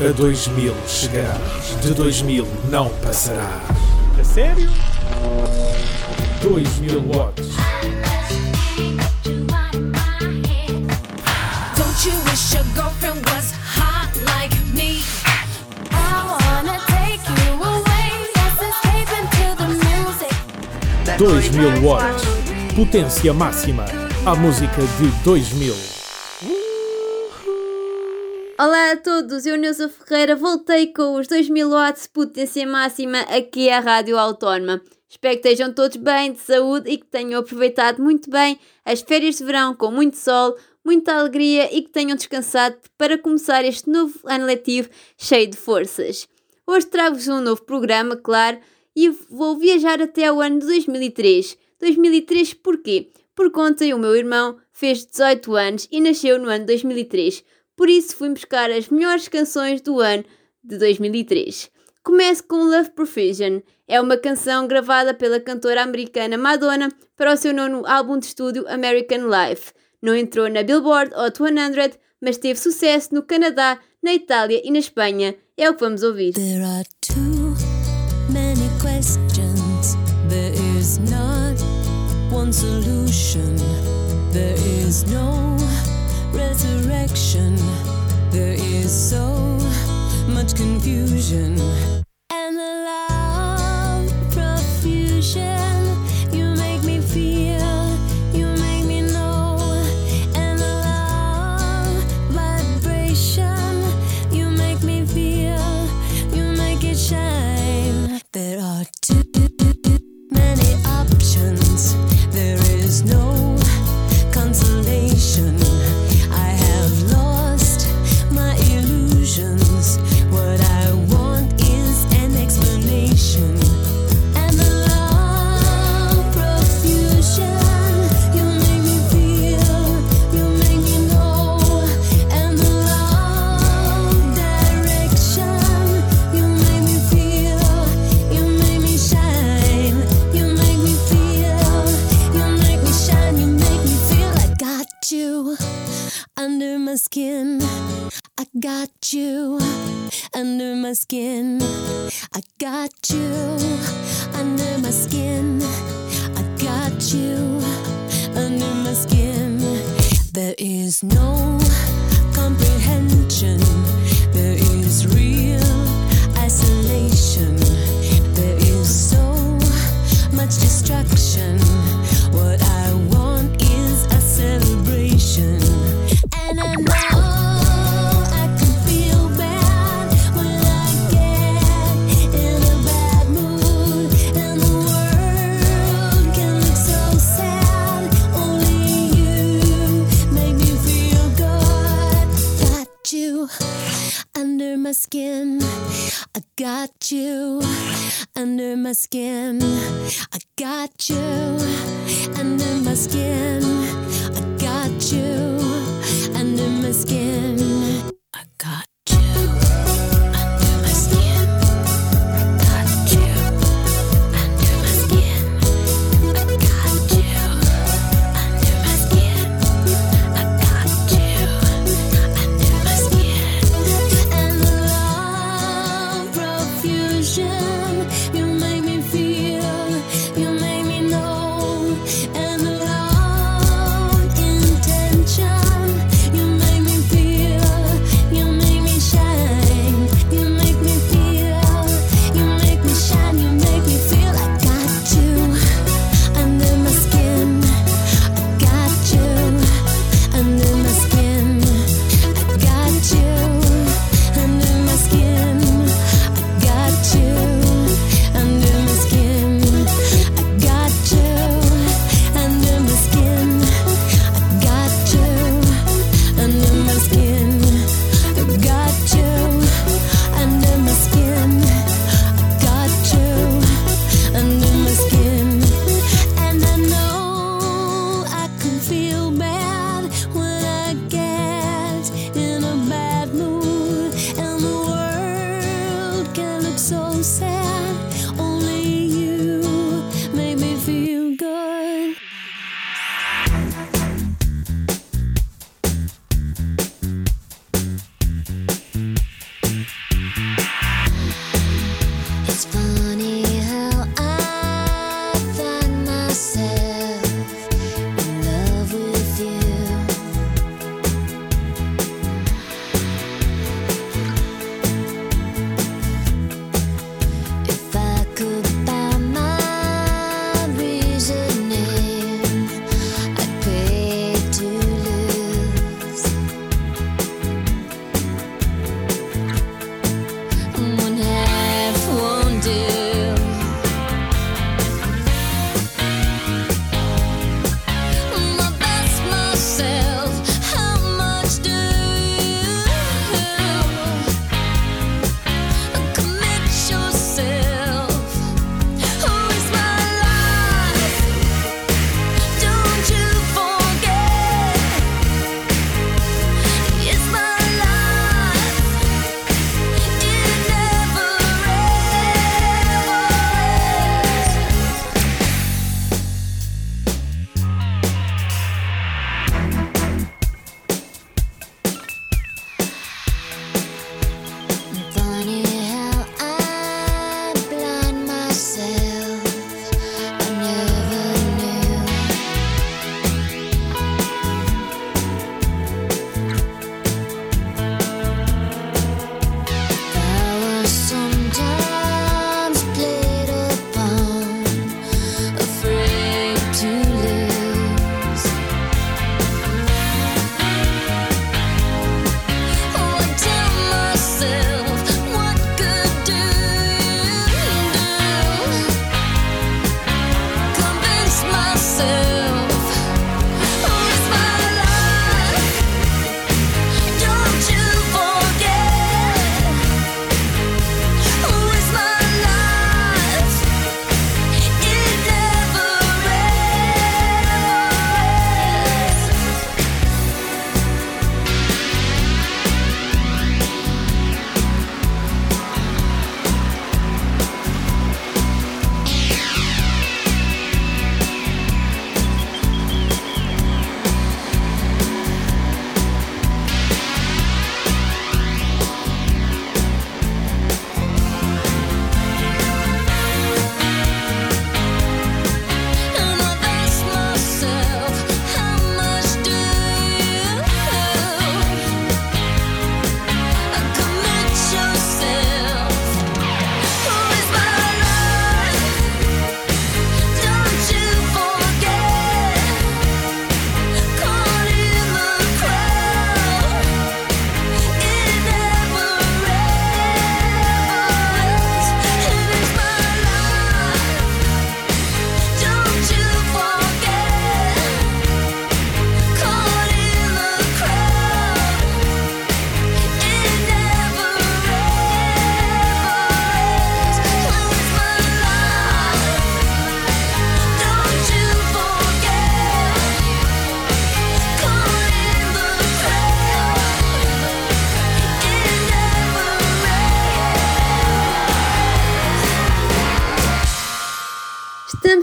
A 2000 chegarás, de 2000 não passarás. A sério? 2000 watts. Don't you wish your girlfriend was hot like me? I wanna take you away. Let's escape into the music. 2000 watts. Potência máxima. A música de 2000. Olá a todos, eu Neuza Ferreira voltei com os 2000 watts de potência máxima aqui à Rádio Autónoma. Espero que estejam todos bem, de saúde e que tenham aproveitado muito bem as férias de verão com muito sol, muita alegria e que tenham descansado para começar este novo ano letivo cheio de forças. Hoje trago-vos um novo programa, claro, e vou viajar até ao ano de 2003. 2003 porquê? Por conta o meu irmão fez 18 anos e nasceu no ano 2003. Por isso fui buscar as melhores canções do ano de 2003. Começo com Love Profusion. É uma canção gravada pela cantora americana Madonna para o seu nono álbum de estúdio American Life. Não entrou na Billboard Hot 100, mas teve sucesso no Canadá, na Itália e na Espanha. É o que vamos ouvir. There are too many questions. There is not one solution. There is no resurrection. There is so much confusion. And the love profusion. You make me feel, you make me know. And the love vibration. You make me feel, you make it shine. There are too many options. There is no got you under my skin. I got you under my skin. There is no got you under my skin. I got you under my skin. I got you under my skin.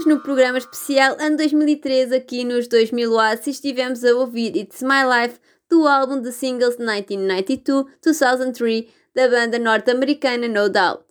No programa especial ano 2013 aqui nos 2000 watts estivemos a ouvir It's My Life do álbum de singles 1992-2003 da banda norte-americana No Doubt.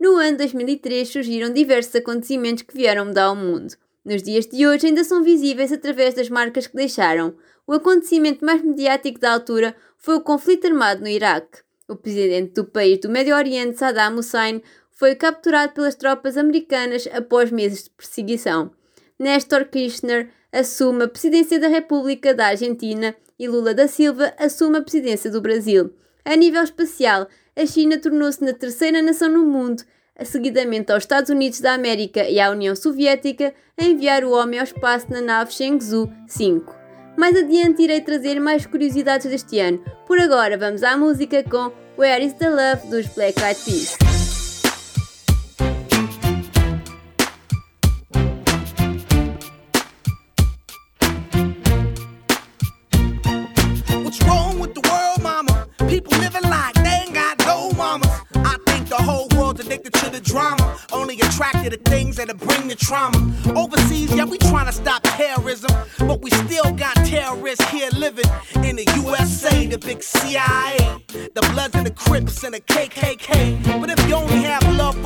No ano 2003 surgiram diversos acontecimentos que vieram mudar o mundo. Nos dias de hoje ainda são visíveis através das marcas que deixaram. O acontecimento mais mediático da altura foi o conflito armado no Iraque. O presidente do país do Médio Oriente, Saddam Hussein, foi capturado pelas tropas americanas após meses de perseguição. Nestor Kirchner assume a presidência da República da Argentina e Lula da Silva assume a presidência do Brasil. A nível espacial, a China tornou-se na terceira nação no mundo, seguidamente aos Estados Unidos da América e à União Soviética, a enviar o homem ao espaço na nave Changzhou 5. Mais adiante irei trazer mais curiosidades deste ano. Por agora, vamos à música com Where is the Love dos Black Eyed Peas. Only attracted to things that'll bring the trauma. Overseas, yeah, we trying to stop terrorism, but we still got terrorists here living in the USA, the big CIA, the Bloods and the Crips and the KKK. But if you only have love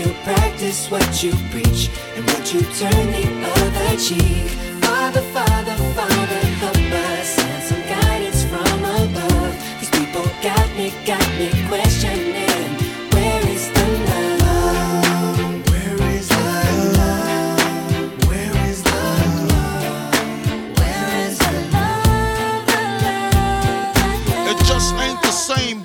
You practice what you preach, and would you turn the other cheek? Father, Father, Father, help us, send some guidance from above. These people got me, got me questioning. Where is the love? Where is the love? Where is the love? Where is the love? The love? It just ain't the same.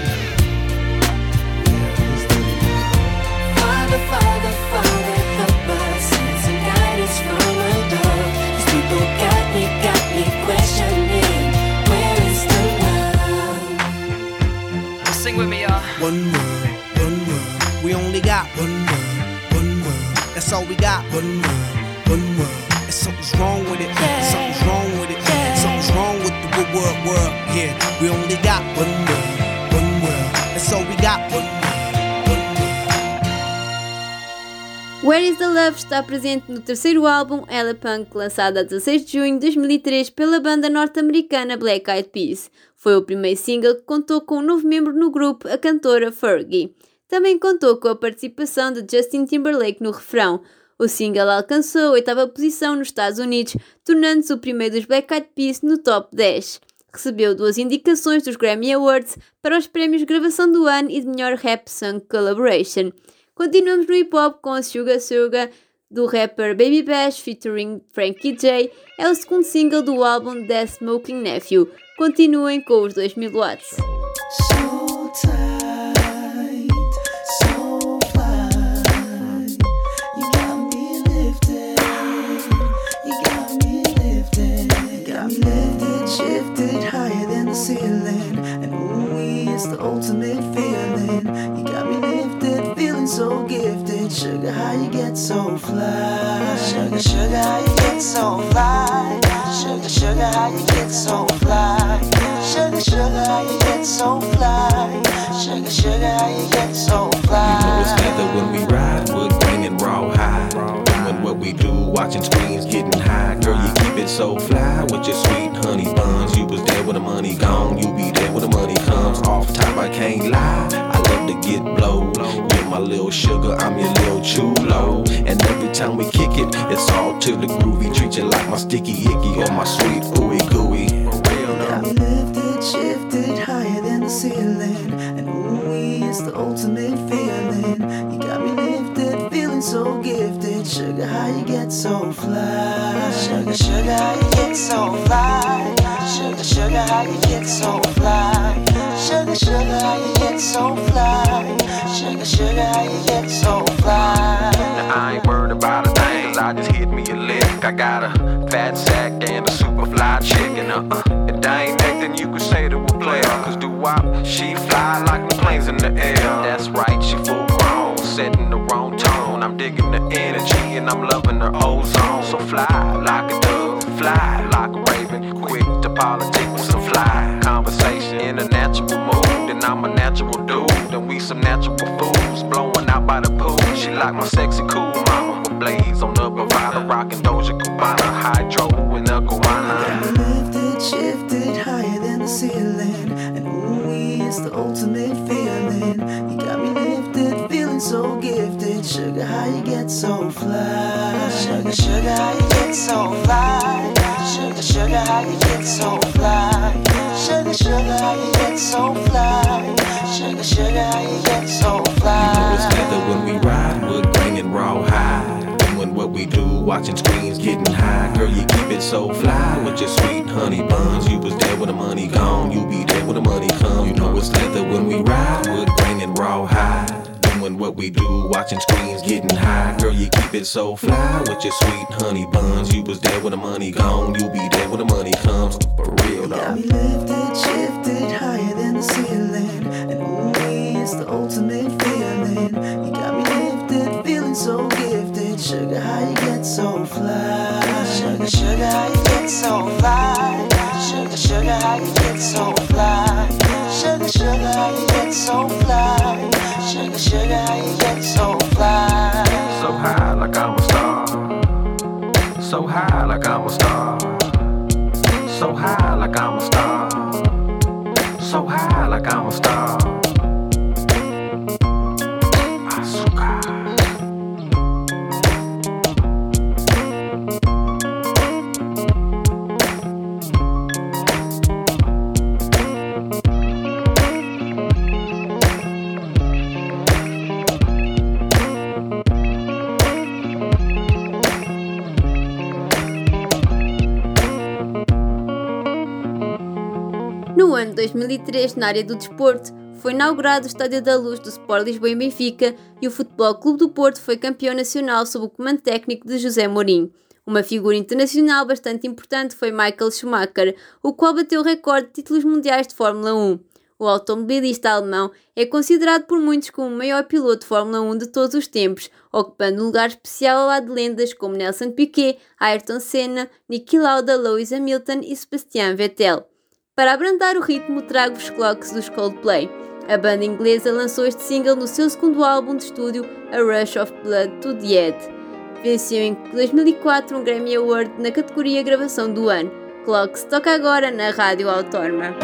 Sing with me, one world, one world. We only got one world, one world. That's all we got. One world, one world. And something's wrong with it. Something's wrong with it. Something's wrong with the world, world. Yeah, we only got one world, Where is the Love está presente no terceiro álbum Ella Punk, lançado a 16 de junho de 2003 pela banda norte-americana Black Eyed Peas. Foi o primeiro single que contou com um novo membro no grupo, a cantora Fergie. Também contou com a participação de Justin Timberlake no refrão. O single alcançou a oitava posição nos Estados Unidos, tornando-se o primeiro dos Black Eyed Peas no top 10. Recebeu duas indicações dos Grammy Awards para os prémios Gravação do Ano e de Melhor Rap Song Collaboration. Continuamos no hip hop com a Suga Suga do rapper Baby Bash featuring Frankie J. É o segundo single do álbum The Smoking Nephew. Continuem com os 2000 watts. So tight, so fly. You got me lifted. You got me lifted. You got me lifted, shifted higher than the ceiling. And ooh, it's the ultimate feeling. You got me lifted, feeling so gifted. Sugar, how you get so fly? Sugar, sugar, how you get so fly? Sugar, sugar, how you get so fly? Sugar, sugar, how you get so fly? Sugar, sugar, how you get so fly? You know it's together when we ride, wood and raw high. Watching screens, getting high. Girl, you keep it so fly with your sweet honey buns. You was there when the money gone, you be there when the money comes. Off top, I can't lie. I love to get blow. You're my little sugar, I'm your little chulo. And every time we kick it, it's all to the groovy. Treat you like my sticky icky or my sweet ooey gooey. Me lifted, shifted higher than the ceiling. And ooh, it's the ultimate feeling. You got me lifted, feeling so gifted. Sugar, how you get so fly? Sugar, sugar, how you get so fly? Sugar, sugar, how you get so fly? Sugar, sugar, how you get so fly? Sugar, sugar, how you get so fly? Now I ain't worried about a thing, cause I just hit me a lick. I got a fat sack and a super fly chicken. Uh-uh. If that ain't nothing you could say to a player. Cause do wop, she fly like the planes in the air. That's right, she full grown, setting the wrong digging the energy and I'm loving her ozone. So fly like a dove, fly like a raven. Quick to politics with some fly conversation in a natural mood. And I'm a natural dude, and we some natural fools blowing out by the pool. She like my sexy cool mama with blaze on the bravado, rocking Doja Cubana, hydro and Got guana. lifted, shifted higher than the ceiling. And ooh, it's the ultimate feeling. Sugar, how you get so fly? Sugar, sugar, how you get so fly? Sugar, sugar, how you get so fly? Sugar, sugar, how you get so fly? Sugar, sugar, how you get so You know it's fly? together when we ride, grain and raw high. Doing what we do, watching screens, getting high. Girl, you keep it so fly with your sweet honey buns. You was there when the money gone, you be there when the money come. You know it's together when we ride, grain and raw high. Doing what we do, watching screens, getting high. Girl, you keep it so fly with your sweet honey buns. You was there when the money gone, you be there when the money comes. For real Got me lifted, shifted higher than the ceiling. And ooh, it's the ultimate feeling. You got me lifted, feeling so gifted. Sugar, how you get so fly? Sugar, sugar, how you get so fly? Sugar, sugar, how you get so fly? Sugar, sugar, how you get so fly? Sugar, sugar, how you get so fly? So high like I'm a star. So high like I'm a star. So high like I'm a star. So high like I'm a star. No ano 2003, na área do desporto, foi inaugurado o Estádio da Luz do Sport Lisboa em Benfica e o Futebol Clube do Porto foi campeão nacional sob o comando técnico de José Mourinho. Uma figura internacional bastante importante foi Michael Schumacher, o qual bateu o recorde de títulos mundiais de Fórmula 1. O automobilista alemão é considerado por muitos como o maior piloto de Fórmula 1 de todos os tempos, ocupando um lugar especial ao lado de lendas como Nelson Piquet, Ayrton Senna, Niki Lauda, Lewis Hamilton e Sebastian Vettel. Para abrandar o ritmo, trago-vos Clocks dos Coldplay. A banda inglesa lançou este single no seu segundo álbum de estúdio, A Rush of Blood to the Head. Venceu em 2004 um Grammy Award na categoria Gravação do Ano. Clocks toca agora na Rádio Autónoma.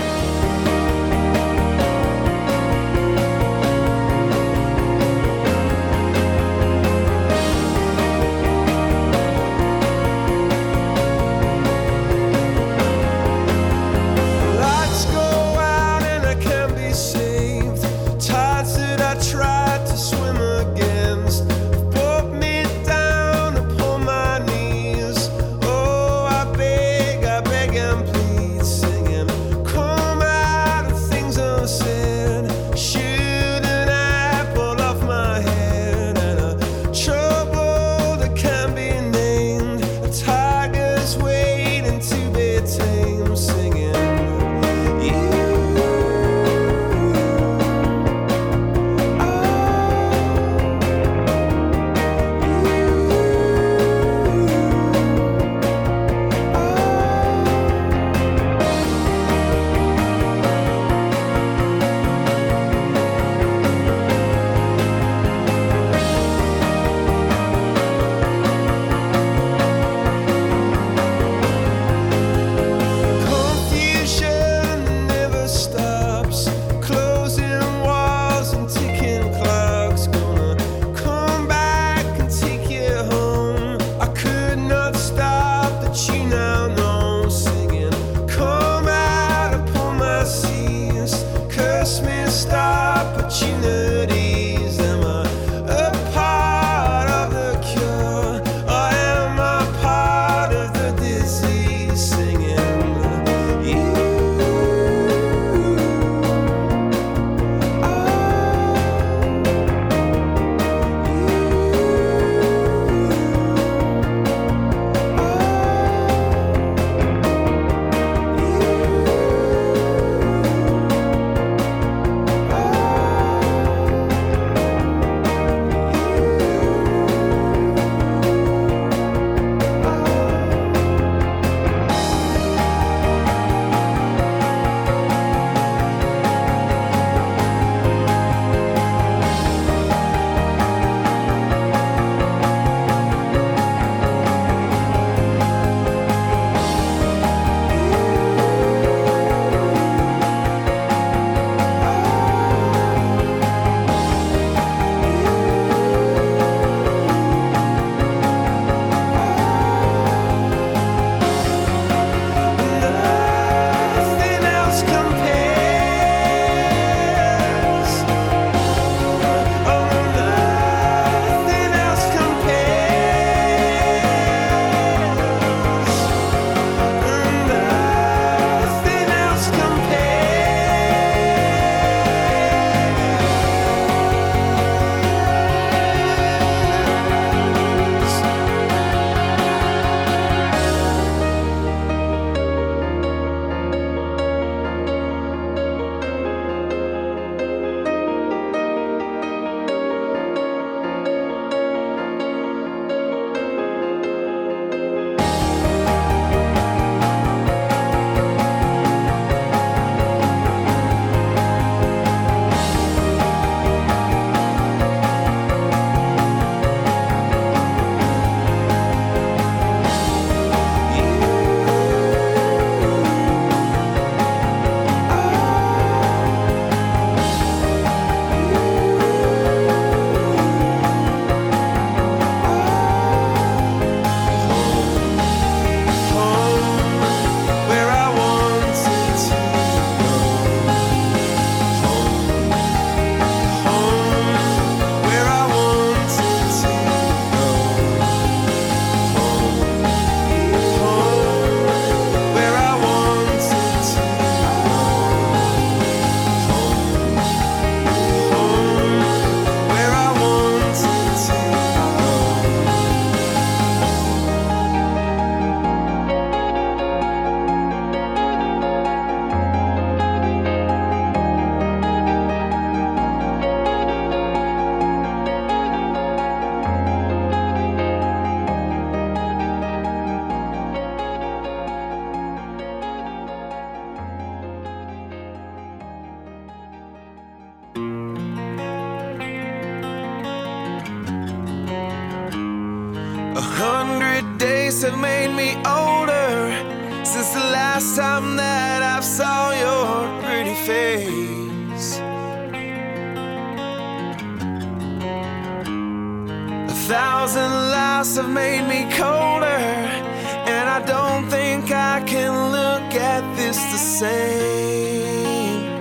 same.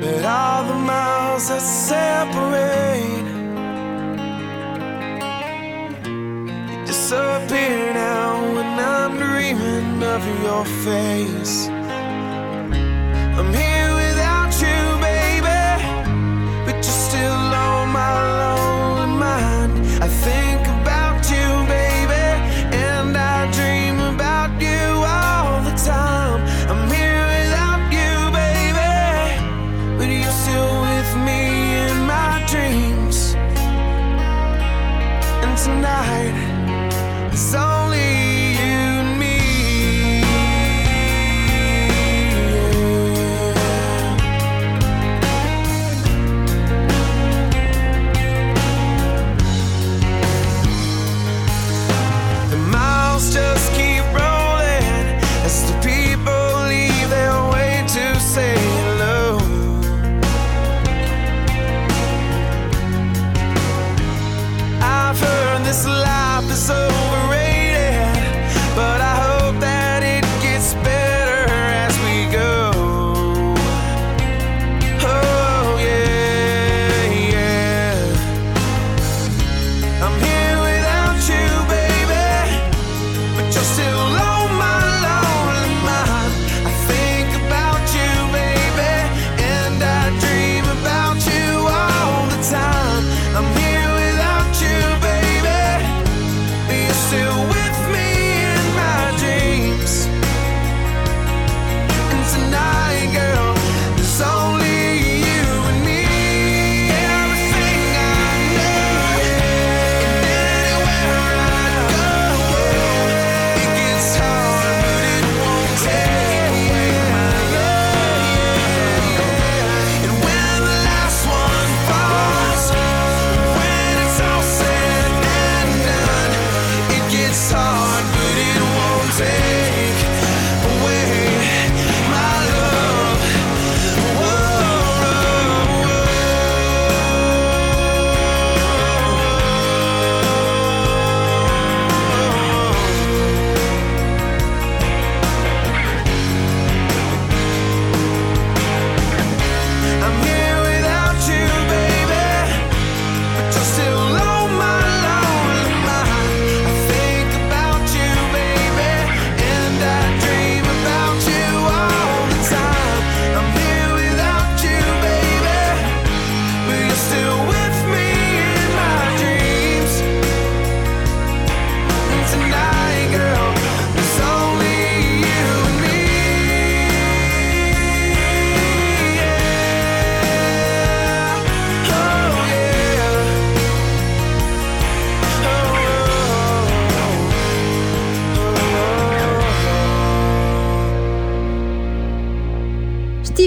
But all the miles that separate disappear now when I'm dreaming of your face.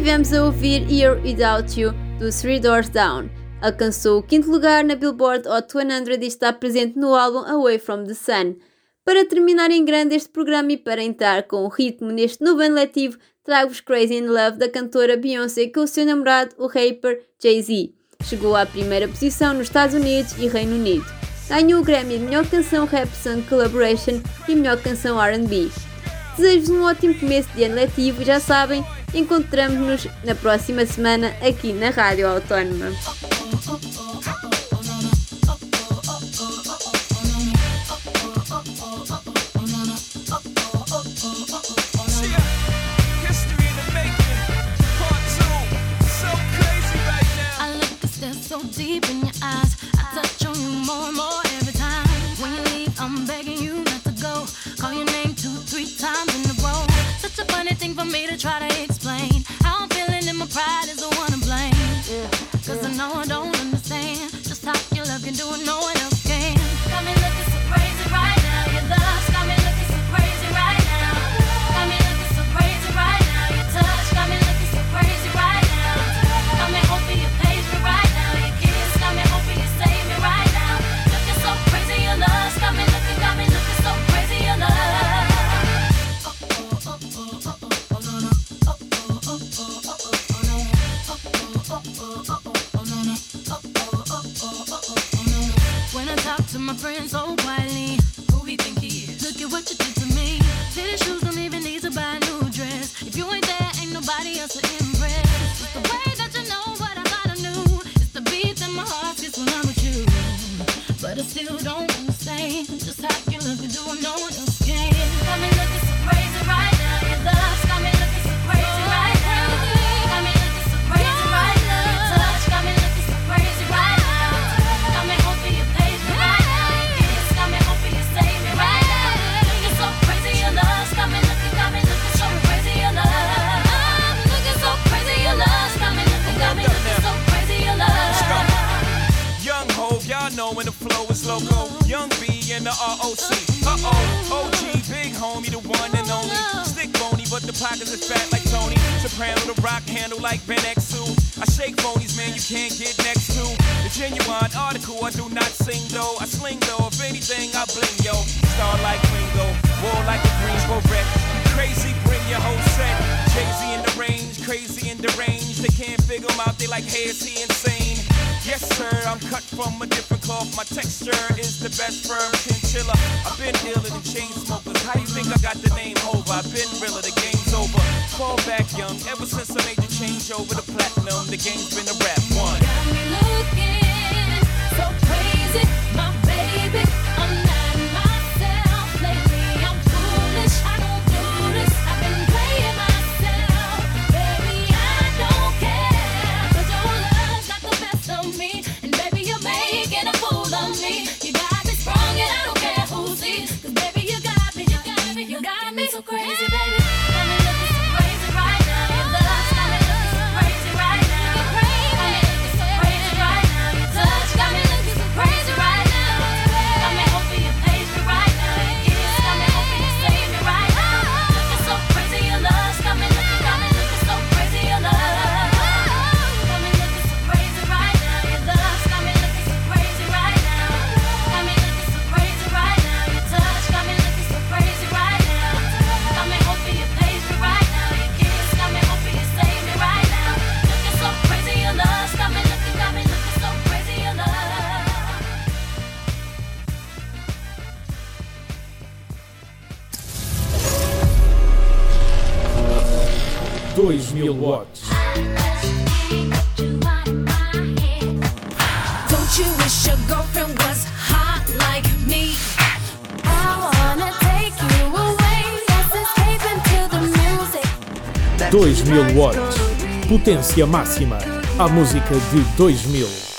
estivemos a ouvir Here Without You do Three Doors Down. Alcançou o quinto lugar na Billboard Hot 100 e está presente no álbum Away From The Sun. Para terminar em grande este programa e para entrar com o ritmo neste novo ano letivo, trago-vos Crazy in Love da cantora Beyoncé com o seu namorado, o rapper Jay-Z. Chegou à primeira posição nos Estados Unidos e Reino Unido. Ganhou o Grammy de Melhor Canção Rap Song Collaboration e Melhor Canção R&B. Desejo-vos um ótimo começo de ano letivo e já sabem, encontramos-nos na próxima semana aqui na Rádio Autónoma. star like Ringo, war like a Greensboro wreck. Crazy, bring your whole set. Crazy in the range, crazy in the range. They can't figure him out, they like, hey, is he insane? Yes, sir, I'm cut from a different cloth. My texture is the best firm chinchilla. I've been dealing in chain smokers. How you think I got the name over? I've been realer, the game's over. Fall back young, ever since I made the change over the platinum, the game's been a rap one. Got me looking so crazy. potência máxima à música de 2000.